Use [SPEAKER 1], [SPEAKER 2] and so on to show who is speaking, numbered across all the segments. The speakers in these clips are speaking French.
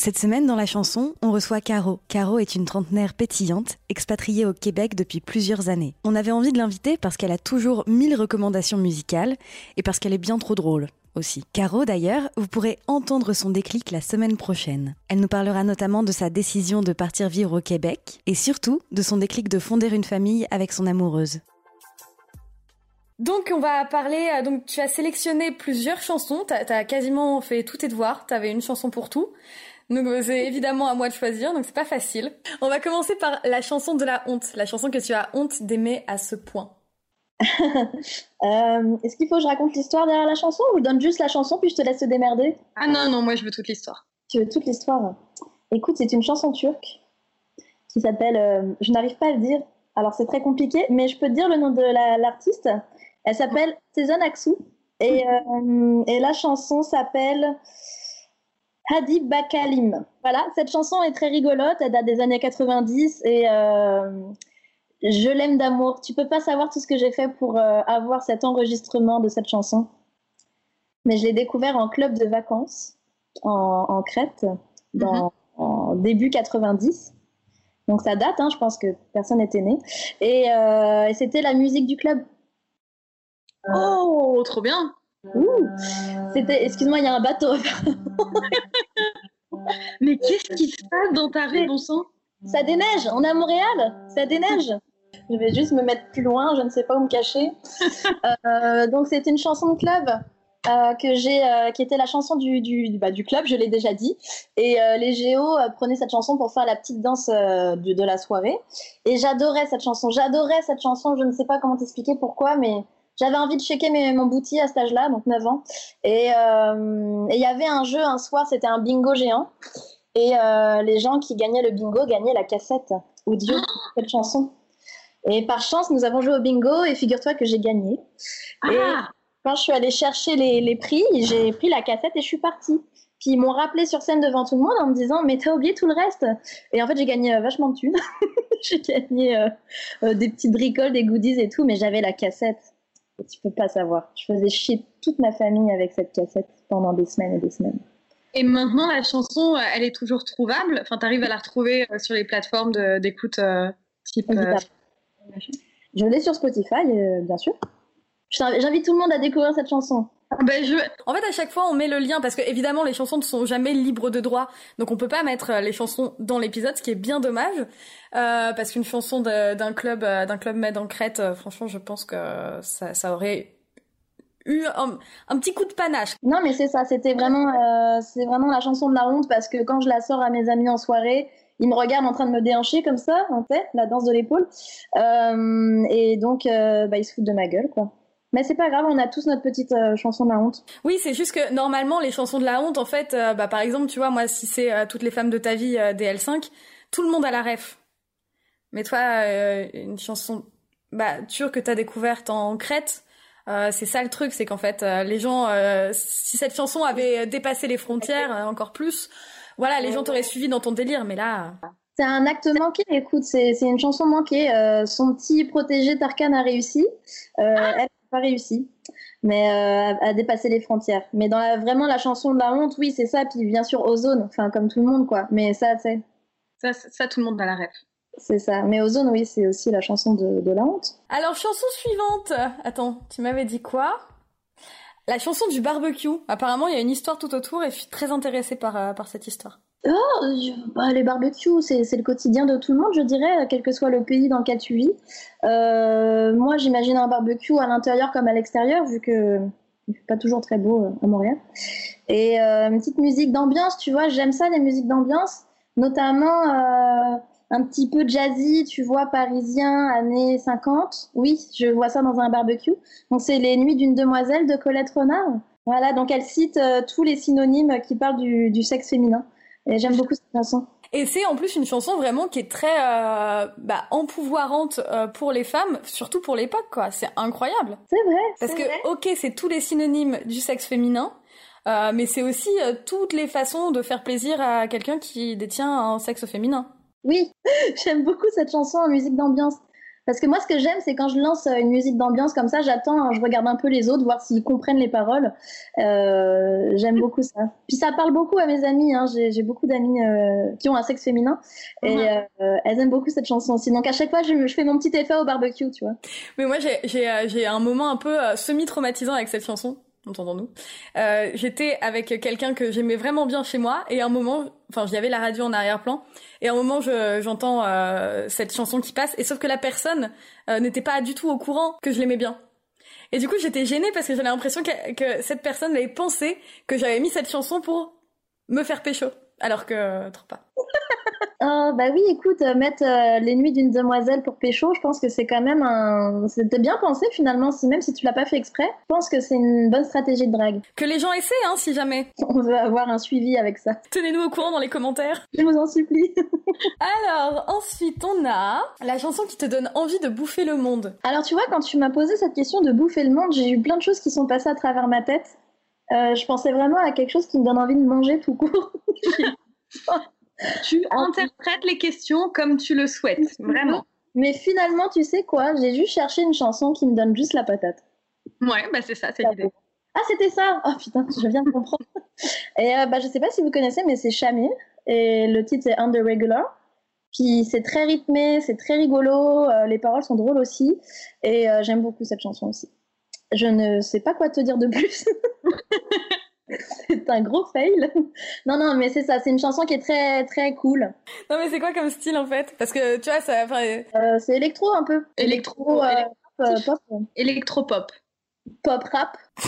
[SPEAKER 1] Cette semaine, dans la chanson, on reçoit Caro. Caro est une trentenaire pétillante, expatriée au Québec depuis plusieurs années. On avait envie de l'inviter parce qu'elle a toujours mille recommandations musicales et parce qu'elle est bien trop drôle aussi. Caro, d'ailleurs, vous pourrez entendre son déclic la semaine prochaine. Elle nous parlera notamment de sa décision de partir vivre au Québec et surtout de son déclic de fonder une famille avec son amoureuse. Donc on va parler, euh, donc tu as sélectionné plusieurs chansons, tu as, quasiment fait tous tes devoirs, tu avais une chanson pour tout. Donc c'est évidemment à moi de choisir, donc c'est pas facile. On va commencer par la chanson de la honte, la chanson que tu as honte d'aimer à ce point.
[SPEAKER 2] Euh, est-ce qu'il faut que je raconte l'histoire derrière la chanson ou je donne juste la chanson puis je te laisse te démerder?
[SPEAKER 1] Ah non, non, moi je veux toute l'histoire.
[SPEAKER 2] Tu veux toute l'histoire? Écoute, c'est une chanson turque qui s'appelle, euh, je n'arrive pas à le dire, alors c'est très compliqué, mais je peux te dire le nom de l'artiste. Elle s'appelle Sezen Aksu et, euh, et la chanson s'appelle Hadi Bakalim. Voilà, cette chanson est très rigolote, elle date des années 90 et euh, je l'aime d'amour. Tu peux pas savoir tout ce que j'ai fait pour euh, avoir cet enregistrement de cette chanson. Mais je l'ai découvert en club de vacances en, Crète dans, mhm. en début 90. Donc ça date, hein, je pense que personne n'était né. Et, euh, et c'était la musique du club.
[SPEAKER 1] Oh, trop bien
[SPEAKER 2] c'était, excuse-moi, il y a un bateau.
[SPEAKER 1] Mais qu'est-ce qui se passe dans ta rue, bon sang?
[SPEAKER 2] Ça déneige, on est à Montréal, ça déneige. Je vais juste me mettre plus loin, je ne sais pas où me cacher. Euh, donc c'est une chanson de club euh, que j'ai, euh, qui était la chanson du, du, bah, du club, je l'ai déjà dit. Et les Géos prenaient cette chanson pour faire la petite danse de, de la soirée. Et j'adorais cette chanson, j'adorais cette chanson, je ne sais pas comment t'expliquer pourquoi, mais j'avais envie de checker mes, mon bouti à cet âge-là, donc 9 ans. Euh, et il y avait un jeu un soir, c'était un bingo géant. Et euh, les gens qui gagnaient le bingo gagnaient la cassette audio de cette chanson. Et par chance, nous avons joué au bingo et figure-toi que j'ai gagné. Et
[SPEAKER 1] ah.
[SPEAKER 2] quand je suis allée chercher les, les prix, j'ai pris la cassette et je suis partie. Puis ils m'ont rappelé sur scène devant tout le monde en me disant Mais t'as oublié tout le reste Et en fait, j'ai gagné euh, vachement de thunes. j'ai gagné des petites bricoles, des goodies et tout, mais j'avais la cassette. Tu peux pas savoir. Je faisais chier toute ma famille avec cette cassette pendant des semaines et des semaines.
[SPEAKER 1] Et maintenant, la chanson, euh, elle est toujours trouvable? Enfin, tu arrives à la retrouver euh, sur les plateformes d'écoute euh, type.
[SPEAKER 2] Je l'ai sur Spotify, bien sûr. J'invite tout le monde à découvrir cette chanson.
[SPEAKER 1] Ah ben je... En fait, à chaque fois, on met le lien parce que évidemment, les chansons ne sont jamais libres de droit, donc on peut pas mettre les chansons dans l'épisode, ce qui est bien dommage, euh, parce qu'une chanson d'un club, euh, d'un club med en Crète, euh, franchement, je pense que ça, ça aurait eu un, un, petit coup de panache.
[SPEAKER 2] Non, mais c'est ça, c'était vraiment, c'est vraiment la chanson de la honte parce que quand je la sors à mes amis en soirée, ils me regardent en train de me déhancher comme ça, en tête, la danse de l'épaule, et donc, bah, ils se foutent de ma gueule, quoi. Mais c'est pas grave, on a tous notre petite euh, chanson de la honte.
[SPEAKER 1] Oui, c'est juste que normalement les chansons de la honte, en fait, euh, bah par exemple, tu vois, moi si c'est euh, toutes les femmes de ta vie DL5, tout le monde a la ref. Mais toi, une chanson bah turque que t'as découverte en Crète, c'est ça le truc, c'est qu'en fait les gens, si cette chanson avait dépassé les frontières encore plus, voilà, les gens t'auraient suivi dans ton délire. Mais là.
[SPEAKER 2] C'est un acte manqué, écoute, c'est une chanson manquée. son petit protégé Tarkan a réussi. Ah elle pas réussi, mais euh, à dépasser les frontières. Mais dans vraiment la chanson de la honte, oui, c'est ça. Puis bien sûr, Ozone, enfin comme tout le monde, quoi. Mais ça, c'est.
[SPEAKER 1] Ça, ça, tout le monde a la rêve.
[SPEAKER 2] C'est ça. Mais Ozone, oui, c'est aussi la chanson de, de la honte.
[SPEAKER 3] Alors, chanson suivante. Attends, tu m'avais dit quoi? La chanson du barbecue. Apparemment, il y a une histoire tout autour et je suis très intéressée par, euh, par cette histoire.
[SPEAKER 2] Oh, bah, les barbecues, c'est le quotidien de tout le monde, je dirais, quel que soit le pays dans lequel tu vis. Euh, moi, j'imagine un barbecue à l'intérieur comme à l'extérieur, vu que il fait pas toujours très beau euh, à Montréal. Et euh, une petite musique d'ambiance, tu vois, j'aime ça, les musiques d'ambiance, notamment un petit peu jazzy, tu vois, parisien, années 50. Oui, je vois ça dans un barbecue. Donc, c'est Les Nuits d'une demoiselle de Colette Renard. Voilà, donc elle cite tous les synonymes qui parlent du sexe féminin. Et j'aime beaucoup cette chanson.
[SPEAKER 3] Et c'est en plus une chanson vraiment qui est très euh, bah, empouvoirante euh, pour les femmes, surtout pour l'époque, quoi. C'est incroyable.
[SPEAKER 2] C'est vrai.
[SPEAKER 3] Parce que,
[SPEAKER 2] vrai.
[SPEAKER 3] ok, c'est tous les synonymes du sexe féminin, euh, mais c'est aussi toutes les façons de faire plaisir à quelqu'un qui détient un sexe féminin.
[SPEAKER 2] Oui, j'aime beaucoup cette chanson en musique d'ambiance. Parce que moi, ce que j'aime, c'est quand je lance euh, une musique d'ambiance comme ça, j'attends, je regarde un peu les autres, voir s'ils comprennent les paroles. Euh, j'aime beaucoup ça. Puis ça parle beaucoup à mes amis. Hein. J'ai beaucoup d'amis euh, qui ont un sexe féminin et
[SPEAKER 3] Mhm.
[SPEAKER 2] euh, elles aiment beaucoup cette chanson aussi. Donc à chaque fois, je, je fais mon petit effet au barbecue, tu vois.
[SPEAKER 3] Mais moi, j'ai un moment un peu semi-traumatisant avec cette chanson. Entendons-nous. Euh, J'étais avec quelqu'un que j'aimais vraiment bien chez moi et à un moment, enfin, avait la radio en arrière-plan et à un moment, je- j'entends euh, cette chanson qui passe et sauf que la personne euh, n'était pas du tout au courant que je l'aimais bien. Et du coup, j'étais gênée parce que j'avais l'impression que, que cette personne avait pensé que j'avais mis cette chanson pour me faire pécho, alors que trop pas.
[SPEAKER 2] Ah bah oui, écoute, euh, mettre euh, les nuits d'une demoiselle pour pécho, je pense que c'est quand même un... C'était bien pensé finalement, si même si tu l'as pas fait exprès. Je pense que c'est une bonne stratégie de drague.
[SPEAKER 3] Que les gens essaient, hein, si jamais.
[SPEAKER 2] On veut avoir un suivi avec ça.
[SPEAKER 3] Tenez-nous au courant dans les commentaires.
[SPEAKER 2] Je vous en supplie.
[SPEAKER 3] Alors, ensuite, on a la chanson qui te donne envie de bouffer le monde.
[SPEAKER 2] Alors tu vois, quand tu m'as posé cette question de bouffer le monde, j'ai eu plein de choses qui sont passées à travers ma tête. Euh, je pensais vraiment à quelque chose qui me donne envie de manger tout court.
[SPEAKER 4] Tu interprètes les questions comme tu le souhaites, vraiment.
[SPEAKER 2] Mais finalement, tu sais quoi? J'ai juste cherché une chanson qui me donne juste la patate.
[SPEAKER 4] Ouais, bah c'est ça, c'est l'idée.
[SPEAKER 2] Ah, c'était ça Oh putain, je viens de comprendre. Et euh, bah, je sais pas si vous connaissez, mais c'est Shamir. Et le titre, c'est Under Regular. Puis c'est très rythmé, c'est très rigolo. euh, les paroles sont drôles aussi. Et euh, j'aime beaucoup cette chanson aussi. Je ne sais pas quoi te dire de plus. c'est un gros fail. Non, non, mais c'est ça. C'est une chanson qui est très, très cool.
[SPEAKER 3] Non, mais c'est quoi comme style en fait? Parce que tu vois, ça. enfin,
[SPEAKER 2] Euh, c'est électro un peu.
[SPEAKER 4] Électro,
[SPEAKER 2] euh, pop, pop,
[SPEAKER 4] Électropop.
[SPEAKER 2] pop rap.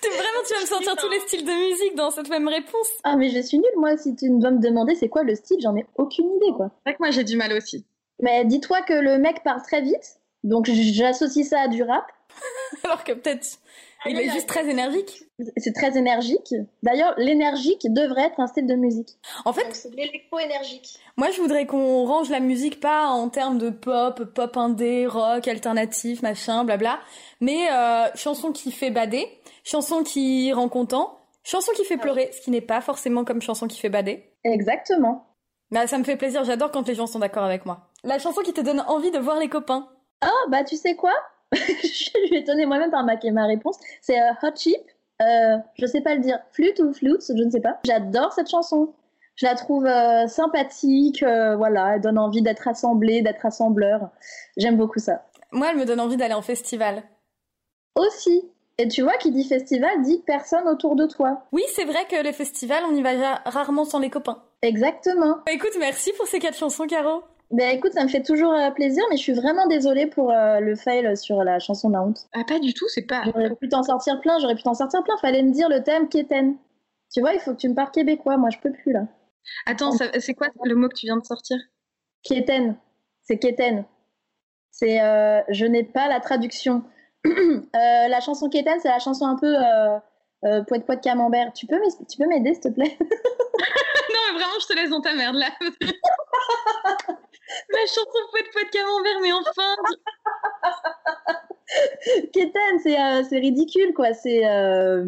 [SPEAKER 3] t'es vraiment, tu vas me sortir tous les styles de musique dans cette même réponse.
[SPEAKER 2] Ah, mais je suis nulle, moi. Si tu dois me demander c'est quoi le style, j'en ai aucune idée, quoi.
[SPEAKER 4] C'est vrai que moi j'ai du mal aussi.
[SPEAKER 2] Mais dis-toi que le mec parle très vite, donc j'associe ça à du rap.
[SPEAKER 3] Alors que peut-être il est juste très énergique.
[SPEAKER 2] C'est très énergique. D'ailleurs, l'énergique devrait être un style de musique.
[SPEAKER 3] En fait,
[SPEAKER 2] c'est l'électro-énergique.
[SPEAKER 3] moi je voudrais qu'on range la musique pas en termes de pop, pop indé, rock, alternatif, machin, blabla, mais euh, chanson qui fait bader, chanson qui rend content, chanson qui fait pleurer, ce qui n'est pas forcément comme chanson qui fait bader.
[SPEAKER 2] Exactement.
[SPEAKER 3] Bah, ça me fait plaisir, j'adore quand les gens sont d'accord avec moi. La chanson qui te donne envie de voir les copains.
[SPEAKER 2] Ah, bah tu sais quoi? Je suis étonnée moi-même par ma, ma réponse. C'est euh, Hot Chip. Euh, je sais pas le dire. Flûte ou flute, je ne sais pas. J'adore cette chanson. Je la trouve euh, sympathique. euh, voilà, elle donne envie d'être assemblée, d'être assembleur. J'aime beaucoup ça.
[SPEAKER 3] Moi, elle me donne envie d'aller en festival.
[SPEAKER 2] Aussi. Et tu vois, qui dit festival dit personne autour de toi.
[SPEAKER 3] Oui, c'est vrai que les festivals, on y va ra- rarement sans les copains.
[SPEAKER 2] Exactement.
[SPEAKER 3] Bah, écoute, merci pour ces quatre chansons, Caro.
[SPEAKER 2] Ben écoute, ça me fait toujours euh, plaisir, mais je suis vraiment désolée pour euh, le fail sur la chanson de la honte.
[SPEAKER 4] Ah, pas du tout, c'est pas.
[SPEAKER 2] J'aurais pu t'en sortir plein, j'aurais pu t'en sortir plein. Fallait me dire le thème Kéten. Tu vois, il faut que tu me parles québécois. Moi, je peux plus là.
[SPEAKER 4] Attends, c'est quoi le mot que tu viens de sortir?
[SPEAKER 2] Kéten. C'est Kéten. C'est euh, je n'ai pas la traduction. Euh, la chanson Kéten, c'est la chanson un peu euh, poète poète camembert. Tu peux m'es- tu peux m'aider, s'il te plaît?
[SPEAKER 4] Non, mais vraiment, je te laisse dans ta merde là. La chanson poète poète camembert, mais enfin
[SPEAKER 2] Kéten, c'est euh, c'est ridicule, quoi. C'est euh,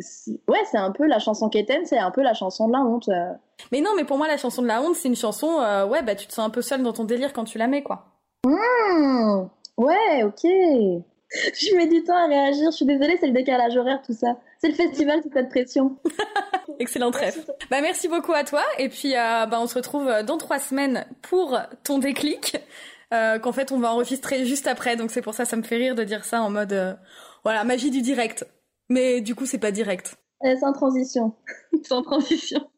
[SPEAKER 2] c'est- ouais, c'est un peu la chanson Kéten, c'est un peu la chanson de la honte. euh.
[SPEAKER 3] Mais non, mais pour moi, la chanson de la honte, c'est une chanson, euh, ouais, bah tu te sens un peu seule dans ton délire quand tu la mets, quoi.
[SPEAKER 2] Hmm, ouais, ok. je mets du temps à réagir. Je suis désolée, c'est le décalage horaire, tout ça. C'est le festival, c'est cette pression.
[SPEAKER 3] Excellent trêve. Bah, merci beaucoup à toi. Et puis, euh, bah, on se retrouve dans trois semaines pour ton déclic. Euh, qu'en fait, on va enregistrer juste après. Donc, c'est pour ça, ça me fait rire de dire ça en mode, euh, voilà, magie du direct. Mais du coup, c'est pas direct.
[SPEAKER 2] Euh, sans transition.
[SPEAKER 4] sans transition.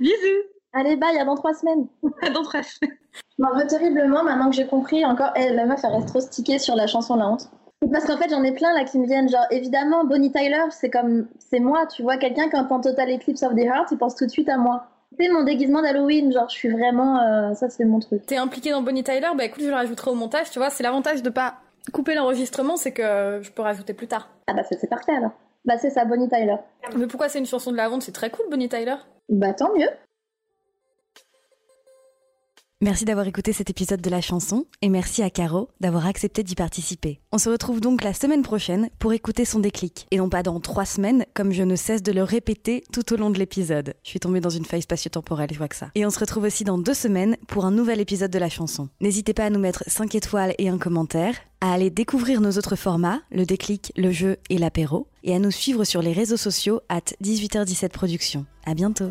[SPEAKER 4] Bisous.
[SPEAKER 2] Allez, bye, à dans trois semaines.
[SPEAKER 4] À dans trois semaines.
[SPEAKER 2] Je m'en veux terriblement maintenant que j'ai compris. Encore, eh, la meuf, elle reste trop stickée sur la chanson La honte. Parce qu'en fait, j'en ai plein là qui me viennent. Genre, évidemment, Bonnie Tyler, c'est comme. C'est moi, tu vois. Quelqu'un qui entend Total Eclipse of the Heart, il pense tout de suite à moi. C'est mon déguisement d'Halloween. Genre, je suis vraiment. euh, ça, c'est mon truc.
[SPEAKER 3] T'es impliqué dans Bonnie Tyler? Bah écoute, je le rajouterai au montage. Tu vois, c'est l'avantage de pas couper l'enregistrement, c'est que je peux rajouter plus tard.
[SPEAKER 2] Ah, bah, c'est c'est parfait alors. Bah, c'est ça, Bonnie Tyler.
[SPEAKER 3] Mais pourquoi c'est une chanson de la honte? C'est très cool, Bonnie Tyler.
[SPEAKER 2] Bah, tant mieux.
[SPEAKER 1] Merci d'avoir écouté cet épisode de la chanson et merci à Caro d'avoir accepté d'y participer. On se retrouve donc la semaine prochaine pour écouter son déclic et non pas dans trois semaines comme je ne cesse de le répéter tout au long de l'épisode. Je suis tombée dans une faille spatio-temporelle, je vois que ça. Et on se retrouve aussi dans deux semaines pour un nouvel épisode de la chanson. N'hésitez pas à nous mettre 5 étoiles et un commentaire, à aller découvrir nos autres formats, le déclic, le jeu et l'apéro, et à nous suivre sur les réseaux sociaux at 18h17 Productions. À bientôt